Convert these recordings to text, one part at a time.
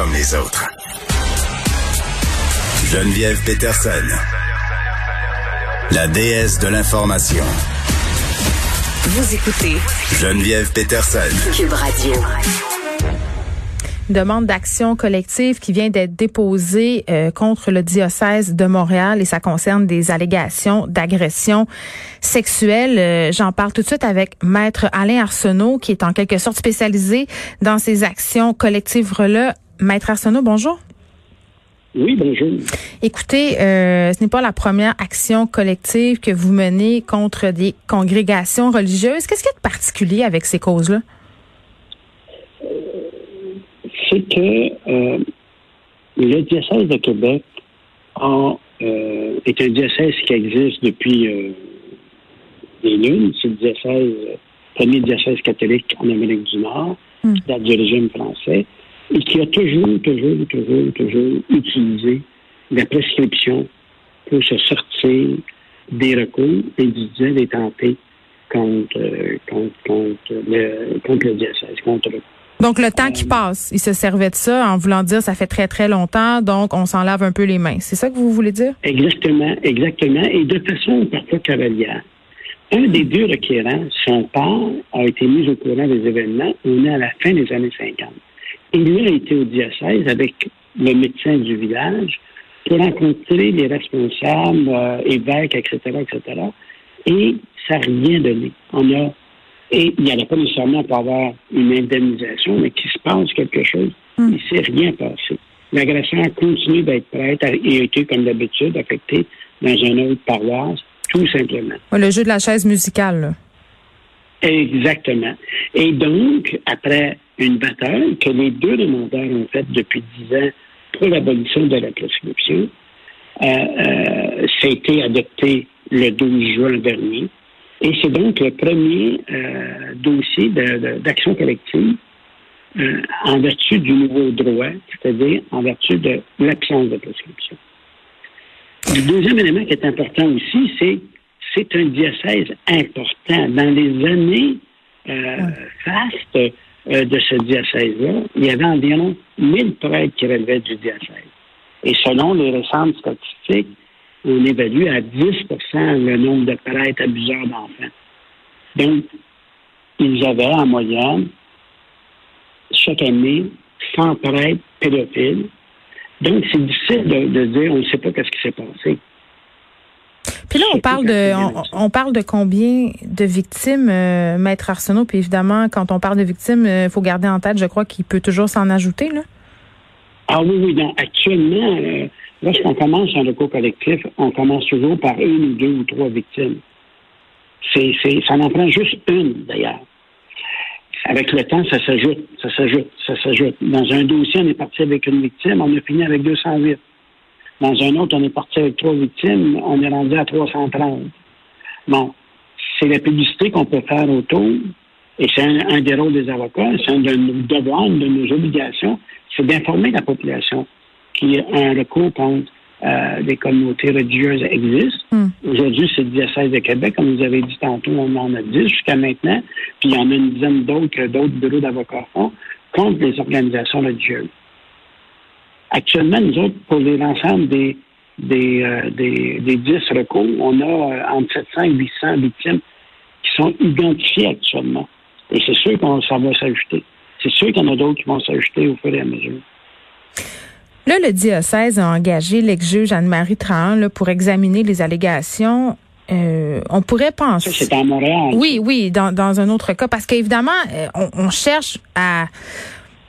comme les autres. Geneviève Peterson, la déesse de l'information. Vous écoutez Geneviève Peterson. Cube Radio. demande d'action collective qui vient d'être déposée euh, contre le diocèse de Montréal et ça concerne des allégations d'agression sexuelle. Euh, J'en parle tout de suite avec Maître Alain Arsenault qui est en quelque sorte spécialisé dans ces actions collectives-là. Maître Arsenault, bonjour. Oui, bonjour. Écoutez, euh, ce n'est pas la première action collective que vous menez contre des congrégations religieuses. Qu'est-ce qu'il y a de particulier avec ces causes-là? C'est que euh, le diocèse de Québec a, euh, est un diocèse qui existe depuis euh, des lunes. C'est le diocèse, premier diocèse catholique en Amérique du Nord, Hmm. qui date du régime français, et qui a toujours, toujours, toujours, toujours utilisé la prescription pour se sortir des recours individuels et tentés contre, euh, contre, contre, le, contre le diocèse, contre le Donc, le temps qui passe, il se servait de ça en voulant dire ça fait très, très longtemps, donc on s'en lave un peu les mains. C'est ça que vous voulez dire? Exactement, exactement, et de façon parfois cavalière. Un des deux requérants, son père, a été mis au courant des événements. On est à la fin des années 50. Il lui a été au diocèse avec le médecin du village pour rencontrer les responsables, euh, évêques, etc., etc. Et ça n'a rien donné. On a, et il n'y en a pas nécessairement pour avoir une indemnisation, mais qu'il se passe quelque chose. Il ne s'est rien passé. L'agresseur continue d'être prêtre et a été, comme d'habitude, affecté dans une autre paroisse, tout simplement. Le jeu de la chaise musicale. là. Exactement. Et donc, après une bataille que les deux demandeurs ont faite depuis dix ans pour l'abolition de la prescription, euh, euh, ça a été adopté le 12 juin dernier. Et c'est donc le premier euh, dossier d'action collective en vertu du nouveau droit, c'est-à-dire en vertu de l'absence de prescription. Le deuxième élément qui est important aussi, c'est c'est un diocèse important. Dans les années euh, fastes euh, de ce diocèse-là, il y avait environ 1000 prêtres qui relevaient du diocèse. Et selon les récentes statistiques, on évalue à 10 le nombre de prêtres abuseurs d'enfants. Donc, ils avaient en moyenne, chaque année, 100 prêtres pédophiles. Donc, c'est difficile de, de dire, on ne sait pas qu'est-ce qui s'est passé. Puis là, on parle de, on, parle de combien de victimes, euh, Maître Arsenault? Puis évidemment, quand on parle de victimes, il faut garder en tête, je crois qu'il peut toujours s'en ajouter. Là. Ah oui, oui, non. Actuellement, euh, lorsqu'on commence un recours collectif, on commence toujours par une ou deux ou trois victimes. C'est, c'est, ça en prend juste une, d'ailleurs. Avec le temps, ça s'ajoute, ça s'ajoute, ça s'ajoute. Dans un dossier, on est parti avec une victime, on a fini avec 208. Dans un autre, on est parti avec trois victimes, on est rendu à 330. Bon, c'est la publicité qu'on peut faire autour, et c'est un, un des rôles des avocats, c'est un de nos devoirs, une de nos obligations, c'est d'informer la population qu'il y a un recours contre euh, des communautés religieuses existe. Hmm. Aujourd'hui, c'est le diocèse de Québec, comme vous avez dit tantôt, on en a 10 jusqu'à maintenant, puis il y en a une dizaine d'autres que d'autres bureaux d'avocats font contre les organisations religieuses. Actuellement, nous autres, pour les- l'ensemble des, des, euh, des, des 10 recours, on a euh, entre 700 et 800 victimes qui sont identifiées actuellement. Et c'est sûr que ça va s'ajouter. C'est sûr qu'il y en a d'autres qui vont s'ajouter au fur et à mesure. Là, le diocèse a engagé l'ex-juge Anne-Marie Trahan là, pour examiner les allégations. Euh, on pourrait penser. c'est à Montréal. Oui, oui, dans, dans un autre cas, parce qu'évidemment, on, on cherche à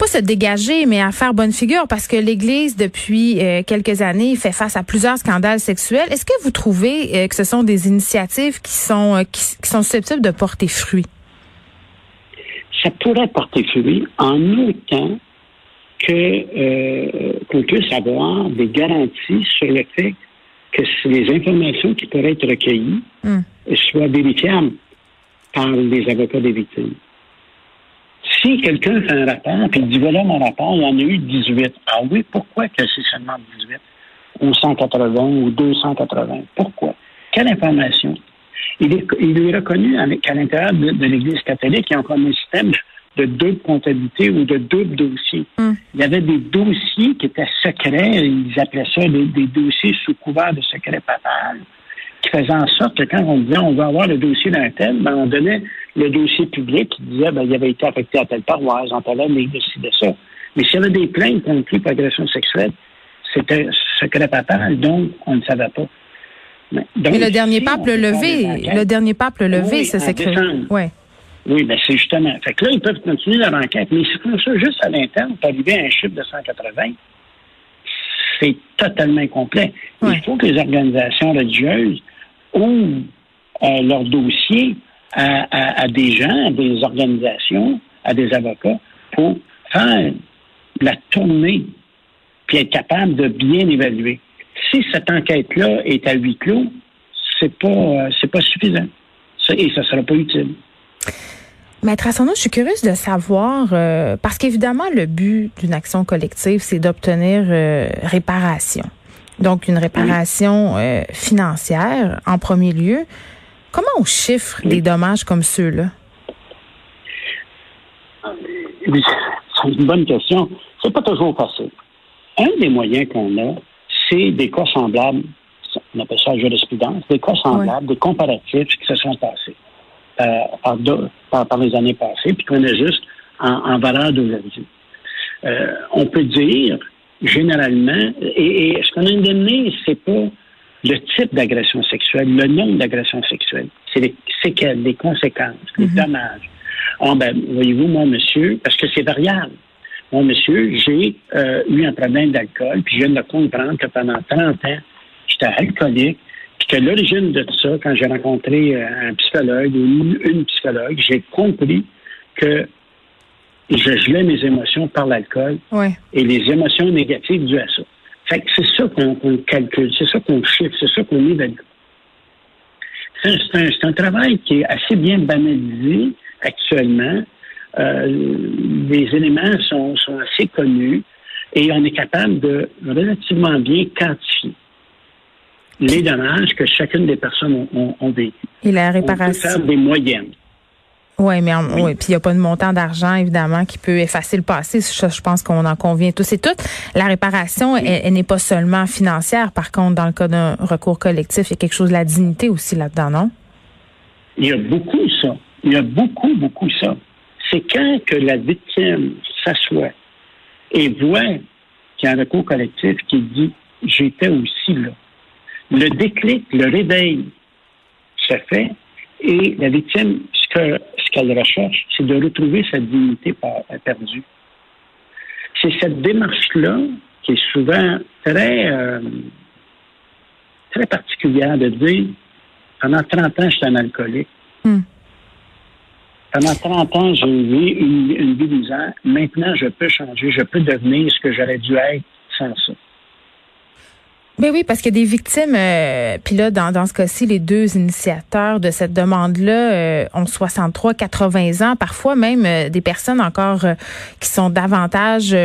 pas se dégager, mais à faire bonne figure, parce que l'Église, depuis euh, quelques années, fait face à plusieurs scandales sexuels. Est-ce que vous trouvez euh, que ce sont des initiatives qui sont euh, qui, qui sont susceptibles de porter fruit? ça pourrait porter fruit en autant que qu'on puisse avoir des garanties sur le fait que les informations qui pourraient être recueillies Hmm. soient vérifiables par les avocats des victimes. Si quelqu'un fait un rapport et dit voilà mon rapport, il y en a eu 18. Ah oui, pourquoi que c'est seulement 18 ou 180 ou 280? Pourquoi? Quelle information? Il est, il est reconnu avec, à l'intérieur de, de l'Église catholique, ils ont comme un système de double comptabilité ou de double dossier. Hmm. Il y avait des dossiers qui étaient secrets, ils appelaient ça des, des dossiers sous couvert de secret papal, qui faisaient en sorte que quand on disait on veut avoir le dossier d'un tel, ben on donnait le dossier public qui disait ben, il avait été affecté à telle paroisse, en telle année, de ça. Mais s'il y avait des plaintes contre pour agression sexuelle, c'était secret papal, donc on ne savait pas. Mais, le dernier pape le levé, le dernier pape le levé, ce secret. Ouais. Oui, ben c'est justement. Fait que là, ils peuvent continuer leur enquête, mais ils font ça juste à l'interne pour arriver à un chiffre de 180. C'est totalement incomplet. Il faut que les organisations religieuses ouvrent euh, leur dossier à, des gens, à des organisations, à des avocats pour faire la tournée puis être capable de bien évaluer. Si cette enquête-là est à huis clos, c'est pas euh, c'est pas suffisant. et ça sera pas utile. Maître Assono, je suis curieuse de savoir, euh, parce qu'évidemment, le but d'une action collective, c'est d'obtenir euh, réparation. Donc, une réparation euh, financière en premier lieu. Comment on chiffre des dommages comme ceux-là? C'est une bonne question. C'est pas toujours facile. Un des moyens qu'on a, c'est des cas semblables, on appelle ça la jurisprudence, des cas semblables, des comparatifs qui se sont passés. Euh, par, les années passées, puis qu'on est juste en, valeur d'aujourd'hui. Euh, on peut dire, généralement, et, ce qu'on a indemné, c'est pas le type d'agression sexuelle, le nombre d'agressions sexuelles, c'est les séquelles, les conséquences, les mm-hmm. dommages. Oh, ben, voyez-vous, mon monsieur, parce que c'est variable. Mon monsieur, j'ai euh, eu un problème d'alcool, puis je viens de comprendre que pendant 30 ans, j'étais alcoolique, que l'origine de tout ça, quand j'ai rencontré euh, un psychologue ou une, psychologue, j'ai compris que je gelais mes émotions par l'alcool et les émotions négatives dues à ça. Fait c'est ça qu'on calcule, c'est ça qu'on chiffre, c'est ça qu'on évalue. C'est un, travail qui est assez bien banalisé actuellement. Euh, les éléments sont, sont assez connus et on est capable de relativement bien quantifier les dommages que chacune des personnes ont, ont, vécu. Et la réparation. On peut faire des moyennes. Ouais, mais oui, puis il n'y a pas de montant d'argent évidemment qui peut effacer le passé. je pense qu'on en convient tous et toutes. La réparation, elle, n'est pas seulement financière. Par contre, dans le cas d'un recours collectif, il y a quelque chose de la dignité aussi là-dedans, non? Il y a beaucoup ça. Il y a beaucoup, beaucoup ça. C'est quand que la victime s'assoit et voit qu'il y a un recours collectif qui dit j'étais aussi là le déclic, le réveil se fait et la victime, ce ce qu'elle recherche, c'est de retrouver sa dignité perdue. C'est cette démarche-là qui est souvent très, euh, très particulière de dire pendant 30 ans, j'étais un alcoolique. Hmm. Pendant 30 ans, j'ai eu une, une vie misère. Maintenant, je peux changer. Je peux devenir ce que j'aurais dû être sans ça. Ben oui, parce qu'il y a des victimes, euh, puis là, dans, dans ce cas-ci, les deux initiateurs de cette demande-là euh, ont 63, 80 ans, parfois même euh, des personnes encore qui sont davantage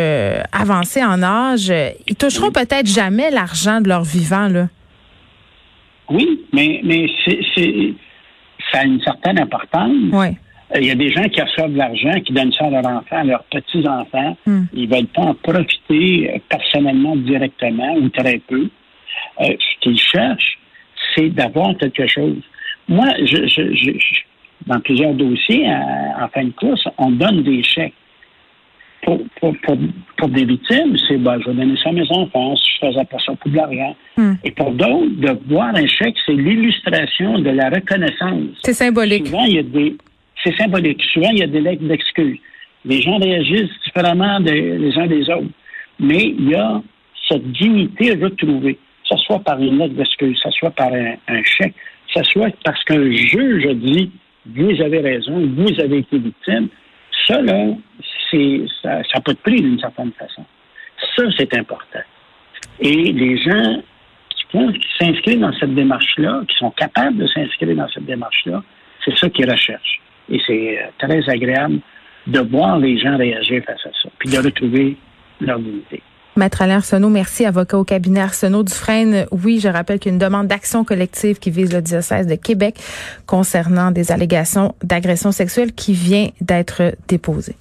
avancées en âge. Ils toucheront peut-être jamais l'argent de leur vivant, là. Oui, mais, mais c'est, ça a une certaine importance. Oui. Il y a des gens qui reçoivent de l'argent, qui donnent ça à leurs enfants, à leurs petits-enfants. Hmm. Ils veulent pas en profiter personnellement, directement ou très peu. Euh, ce qu'ils cherchent, c'est d'avoir quelque chose. Moi, je, je, dans plusieurs dossiers, en fin de course, on donne des chèques. Pour, pour, pour, des victimes, c'est ben, je vais donner ça à mes enfants, si je faisais pas ça pour de l'argent. Hmm. Et pour d'autres, de voir un chèque, c'est l'illustration de la reconnaissance. C'est symbolique. Souvent, il y a des. C'est symbolique. Souvent, il y a des lettres d'excuses. Les gens réagissent différemment des, les uns des autres. Mais il y a cette dignité retrouvée ce soit par une lettre d'excuse, ce soit par un, chèque, que ce soit parce qu'un juge a dit vous avez raison, vous avez été victime, ça, là, ça n'a pas de prix d'une certaine façon. Ça, c'est important. Et les gens qui, qui s'inscrivent dans cette démarche-là, qui sont capables de s'inscrire dans cette démarche-là, c'est ça qu'ils recherchent. Et c'est euh, très agréable de voir les gens réagir face à ça, puis de retrouver leur dignité. Maître Alain Arsenault, merci, avocat au cabinet Arsenault Dufresne. Oui, je rappelle qu'il y a une demande d'action collective qui vise le diocèse de Québec concernant des allégations d'agression sexuelle qui vient d'être déposée.